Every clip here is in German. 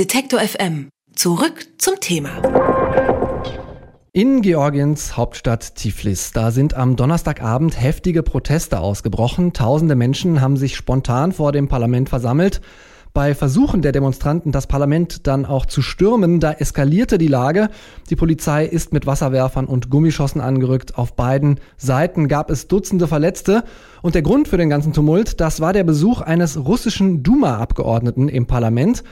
Detektor FM. Zurück zum Thema. In Georgiens Hauptstadt Tiflis, da sind am Donnerstagabend heftige Proteste ausgebrochen. Tausende Menschen haben sich spontan vor dem Parlament versammelt. Bei Versuchen der Demonstranten, das Parlament dann auch zu stürmen, da eskalierte die Lage. Die Polizei ist mit Wasserwerfern und Gummischossen angerückt. Auf beiden Seiten gab es Dutzende Verletzte. Und der Grund für den ganzen Tumult, das war der Besuch eines russischen Duma-Abgeordneten im Parlament.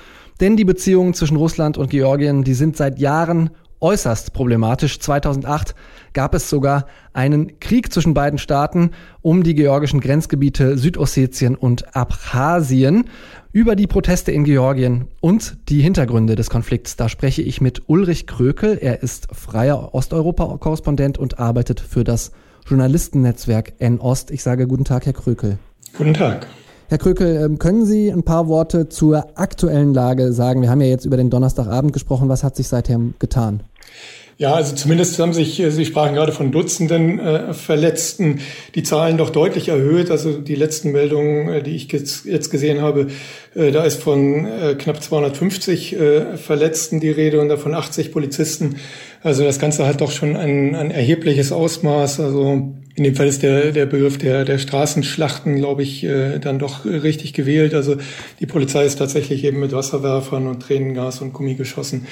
Denn die Beziehungen zwischen Russland und Georgien, die sind seit Jahren äußerst problematisch. 2008 gab es sogar einen Krieg zwischen beiden Staaten um die georgischen Grenzgebiete Südossetien und Abchasien. Über die Proteste in Georgien und die Hintergründe des Konflikts, da spreche ich mit Ulrich Krökel. Er ist freier Osteuropa-Korrespondent und arbeitet für das Journalistennetzwerk N-Ost. Ich sage guten Tag, Herr Krökel. Guten Tag. Herr Krökel, ähm, können Sie ein paar Worte zur aktuellen Lage sagen? Wir haben ja jetzt über den Donnerstagabend gesprochen. Was hat sich seither getan? Ja, also zumindest haben sich, äh, Sie sprachen gerade von Dutzenden äh, Verletzten, die Zahlen doch deutlich erhöht. Also die letzten Meldungen, äh, die ich jetzt, gesehen habe, äh, da ist von äh, knapp 250 äh, Verletzten die Rede und davon 80 Polizisten. Also das Ganze hat doch schon ein, ein erhebliches Ausmaß. Also in dem Fall ist der, der Begriff der, der Straßenschlachten, glaube ich, äh, dann doch richtig gewählt. Also die Polizei ist tatsächlich eben mit Wasserwerfern und Tränengas und Gummigeschossen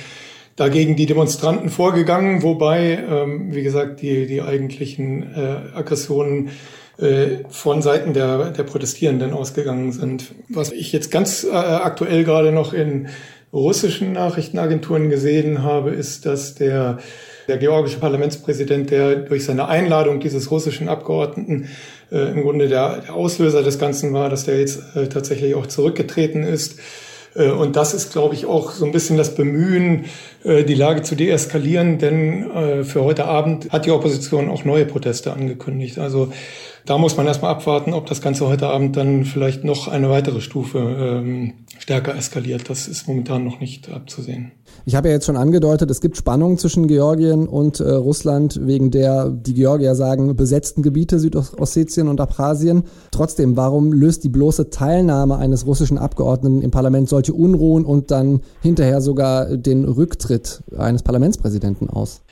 dagegen die Demonstranten vorgegangen, wobei, ähm, wie gesagt, die, die eigentlichen äh, Aggressionen äh, von Seiten der, der Protestierenden ausgegangen sind. Was ich jetzt ganz äh, aktuell gerade noch in russischen Nachrichtenagenturen gesehen habe, ist, dass der, der georgische Parlamentspräsident, der durch seine Einladung dieses russischen Abgeordneten äh, im Grunde der, der Auslöser des Ganzen war, dass der jetzt äh, tatsächlich auch zurückgetreten ist. Äh, und das ist, glaube ich, auch so ein bisschen das Bemühen, äh, die Lage zu deeskalieren, denn äh, für heute Abend hat die Opposition auch neue Proteste angekündigt. Also da muss man erstmal abwarten, ob das Ganze heute Abend dann vielleicht noch eine weitere Stufe ähm, stärker eskaliert. Das ist momentan noch nicht abzusehen. Ich habe ja jetzt schon angedeutet, es gibt Spannungen zwischen Georgien und äh, Russland wegen der, die Georgier sagen, besetzten Gebiete Südossetien und Abchasien. Trotzdem, warum löst die bloße Teilnahme eines russischen Abgeordneten im Parlament solche Unruhen und dann hinterher sogar den Rücktritt eines Parlamentspräsidenten aus?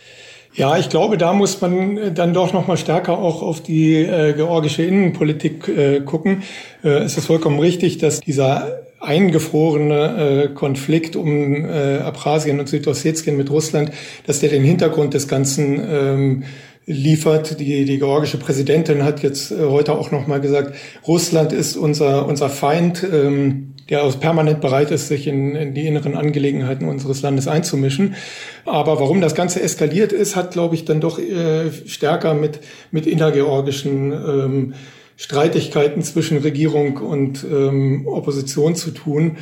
Ja, ich glaube, da muss man äh, dann doch noch mal stärker auch auf die äh, georgische Innenpolitik äh, gucken. Äh, es ist vollkommen richtig, dass dieser eingefrorene äh, Konflikt um äh, Abchasien und Südossetien mit Russland, dass der den Hintergrund des Ganzen ähm, liefert. Die, die georgische Präsidentin hat jetzt äh, heute auch noch mal gesagt, Russland ist unser, unser Feind. Ähm, der auch permanent bereit ist, sich in, in, die inneren Angelegenheiten unseres Landes einzumischen. Aber warum das Ganze eskaliert ist, hat, glaube ich, dann doch äh, stärker mit, mit innergeorgischen ähm, Streitigkeiten zwischen Regierung und ähm, Opposition zu tun.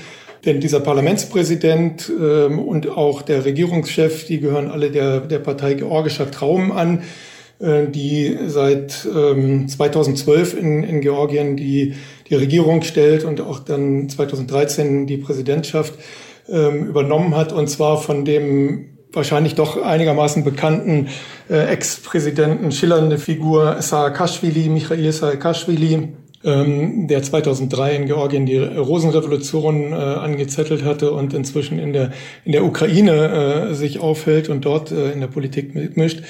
Denn dieser Parlamentspräsident ähm, und auch der Regierungschef, die gehören alle der, der Partei Georgischer Traum an, die seit ähm, 2012 in, in Georgien die die Regierung stellt und auch dann 2013 die Präsidentschaft ähm, übernommen hat, und zwar von dem wahrscheinlich doch einigermaßen bekannten äh, Ex-Präsidenten, schillernde Figur Saakashvili, Michail Saakashvili, ähm, der 2003 in Georgien die Rosenrevolution äh, angezettelt hatte und inzwischen in der, in der Ukraine äh, sich aufhält und dort äh, in der Politik mitmischt.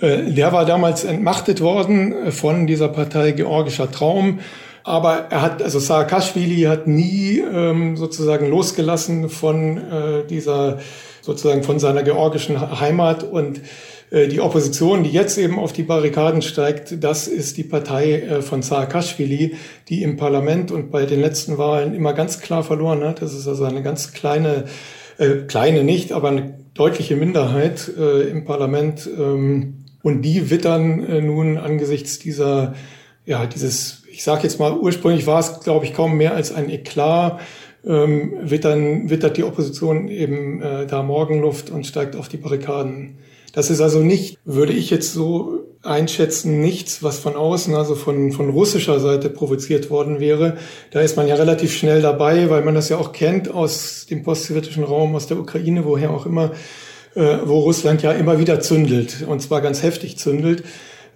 Äh, der war damals entmachtet worden von dieser Partei Georgischer Traum aber er hat, also Saakashvili hat nie ähm, sozusagen losgelassen von äh, dieser, sozusagen von seiner georgischen Heimat und äh, die Opposition, die jetzt eben auf die Barrikaden steigt, das ist die Partei äh, von Saakashvili, die im Parlament und bei den letzten Wahlen immer ganz klar verloren hat. Das ist also eine ganz kleine, äh, kleine nicht, aber eine deutliche Minderheit äh, im Parlament. Ähm, und die wittern äh, nun angesichts dieser, ja, dieses ich sage jetzt mal, ursprünglich war es, glaube ich, kaum mehr als ein Eklat, ähm, wittern, wittert die Opposition eben äh, da Morgenluft und steigt auf die Barrikaden. Das ist also nicht, würde ich jetzt so einschätzen, nichts, was von außen, also von, von russischer Seite provoziert worden wäre. Da ist man ja relativ schnell dabei, weil man das ja auch kennt aus dem postsowjetischen Raum, aus der Ukraine, woher auch immer, wo Russland ja immer wieder zündelt, und zwar ganz heftig zündelt.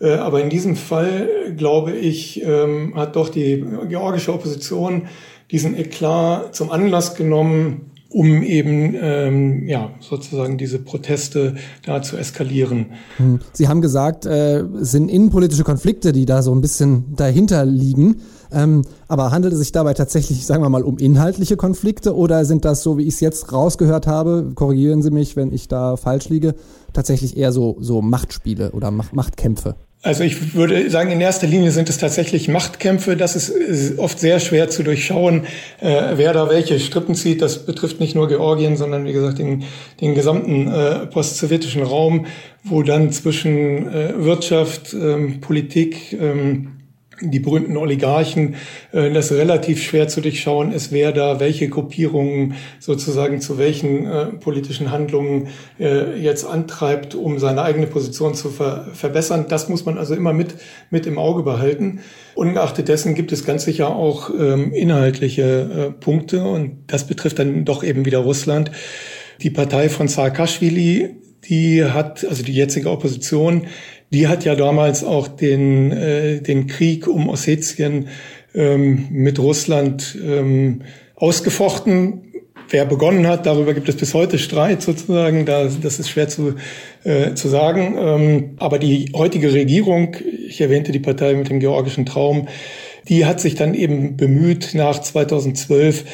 Äh, aber in diesem Fall, glaube ich, ähm, hat doch die georgische Opposition diesen Eklat zum Anlass genommen, um eben ähm, ja sozusagen diese Proteste da zu eskalieren. Hm. Sie haben gesagt, äh, es sind innenpolitische Konflikte, die da so ein bisschen dahinter liegen. Ähm, aber handelt es sich dabei tatsächlich, sagen wir mal, um inhaltliche Konflikte oder sind das, so wie ich es jetzt rausgehört habe, korrigieren Sie mich, wenn ich da falsch liege, tatsächlich eher so, so Machtspiele oder Machtkämpfe? Also ich würde sagen, in erster Linie sind es tatsächlich Machtkämpfe. Das ist oft sehr schwer zu durchschauen, äh, wer da welche Strippen zieht. Das betrifft nicht nur Georgien, sondern wie gesagt den, den gesamten äh, postsowjetischen Raum, wo dann zwischen äh, Wirtschaft, ähm, Politik, ähm, die berühmten Oligarchen, äh, das relativ schwer zu durchschauen ist, wer da welche Gruppierungen sozusagen zu welchen äh, politischen Handlungen äh, jetzt antreibt, um seine eigene Position zu ver verbessern. Das muss man also immer mit, mit im Auge behalten. Ungeachtet dessen gibt es ganz sicher auch ähm, inhaltliche äh, Punkte und das betrifft dann doch eben wieder Russland. Die Partei von Saakashvili, die hat, also die jetzige Opposition, die hat ja damals auch den, äh, den Krieg um Ossetien ähm, mit Russland ähm, ausgefochten. Wer begonnen hat, darüber gibt es bis heute Streit sozusagen. Da, das ist schwer zu, äh, zu sagen. Ähm, aber die heutige Regierung, ich erwähnte die Partei mit dem georgischen Traum, die hat sich dann eben bemüht, nach 2012 ähm,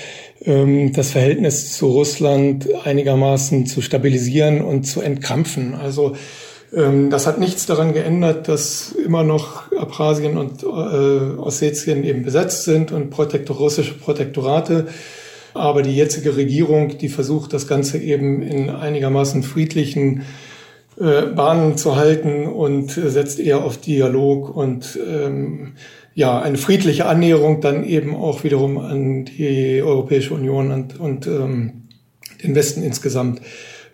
das Verhältnis zu Russland einigermaßen zu stabilisieren und zu entkrampfen. Also ähm, das hat nichts daran geändert, dass immer noch Abkhazien und äh, Ossetien eben besetzt sind und Protektor russische Protektorate. Aber die jetzige Regierung, die versucht, das Ganze eben in einigermaßen friedlichen äh, Bahnen zu halten und setzt eher auf Dialog und ähm, ja, eine friedliche Annäherung dann eben auch wiederum an die Europäische Union und, und ähm, den Westen insgesamt.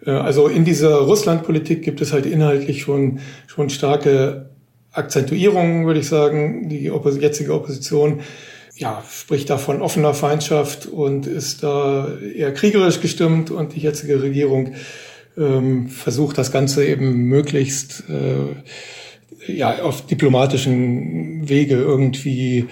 Äh, also in dieser Russlandpolitik gibt es halt inhaltlich schon, schon starke Akzentuierungen, würde ich sagen. Die Oppos jetzige Opposition ja, spricht da von offener Feindschaft und ist da eher kriegerisch gestimmt und die jetzige Regierung ähm, versucht das Ganze eben möglichst äh, ja, auf diplomatischen Wege irgendwie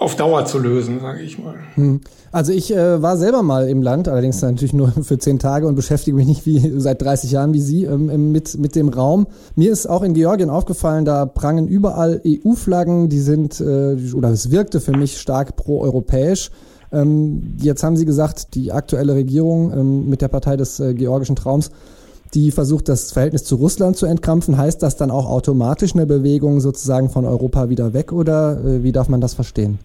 auf Dauer zu lösen, sage ich mal. Hm. Also ich äh, war selber mal im Land, allerdings natürlich nur für zehn Tage und beschäftige mich nicht wie seit 30 Jahren wie Sie ähm, mit, mit dem Raum. Mir ist auch in Georgien aufgefallen, da prangen überall EU-Flaggen, die sind, äh, oder es wirkte für mich stark pro-europäisch. Ähm, jetzt haben Sie gesagt, die aktuelle Regierung ähm, mit der Partei des äh, georgischen Traums, die versucht, das Verhältnis zu Russland zu entkrampfen. Heißt das dann auch automatisch eine Bewegung sozusagen von Europa wieder weg oder äh, wie darf man das verstehen?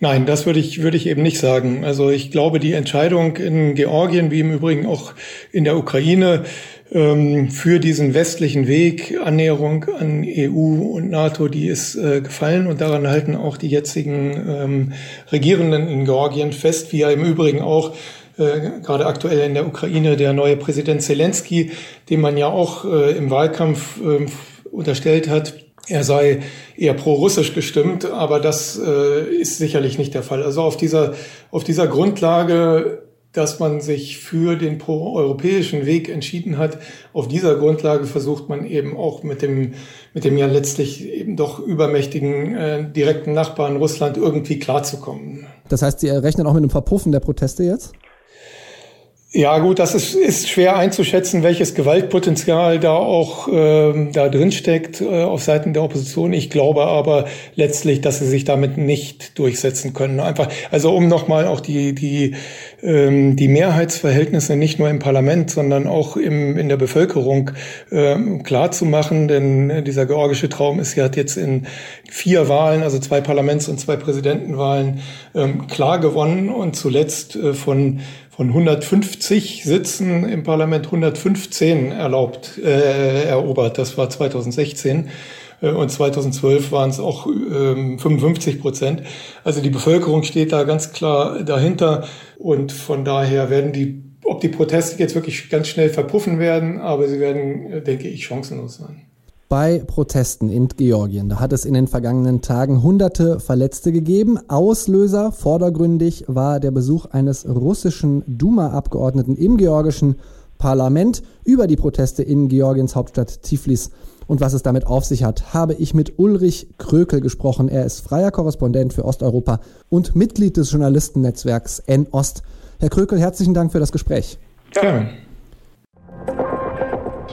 Nein, das würde ich, würde ich eben nicht sagen. Also ich glaube, die Entscheidung in Georgien, wie im Übrigen auch in der Ukraine, ähm, für diesen westlichen Weg, Annäherung an EU und NATO, die ist äh, gefallen und daran halten auch die jetzigen ähm, Regierenden in Georgien fest, wie ja im Übrigen auch äh, gerade aktuell in der Ukraine der neue Präsident Zelensky, dem man ja auch äh, im Wahlkampf äh, unterstellt hat, er sei eher pro-russisch gestimmt, aber das äh, ist sicherlich nicht der Fall. Also auf dieser, auf dieser Grundlage, dass man sich für den pro-europäischen Weg entschieden hat, auf dieser Grundlage versucht man eben auch mit dem, mit dem ja letztlich eben doch übermächtigen äh, direkten Nachbarn Russland irgendwie klarzukommen. Das heißt, Sie rechnen auch mit einem Verpuffen der Proteste jetzt? Ja, gut, das ist, ist schwer einzuschätzen, welches Gewaltpotenzial da auch ähm, da drin steckt äh, auf Seiten der Opposition. Ich glaube aber letztlich, dass sie sich damit nicht durchsetzen können. Einfach, also um nochmal auch die die ähm, die Mehrheitsverhältnisse nicht nur im Parlament, sondern auch im, in der Bevölkerung ähm, klar zu machen. Denn dieser georgische Traum ist ja jetzt in vier Wahlen, also zwei Parlaments- und zwei Präsidentenwahlen, ähm, klar gewonnen und zuletzt äh, von von 150 Sitzen im Parlament 115 erlaubt, äh, erobert. Das war 2016. Äh, und 2012 waren es auch ähm, 55 Prozent. Also die Bevölkerung steht da ganz klar dahinter. Und von daher werden die, ob die Proteste jetzt wirklich ganz schnell verpuffen werden, aber sie werden, äh, denke ich, chancenlos sein bei Protesten in Georgien. Da hat es in den vergangenen Tagen hunderte Verletzte gegeben. Auslöser vordergründig war der Besuch eines russischen Duma-Abgeordneten im georgischen Parlament über die Proteste in Georgiens Hauptstadt Tiflis. Und was es damit auf sich hat, habe ich mit Ulrich Krökel gesprochen. Er ist freier Korrespondent für Osteuropa und Mitglied des Journalistennetzwerks N-Ost. Herr Krökel, herzlichen Dank für das Gespräch. Ja.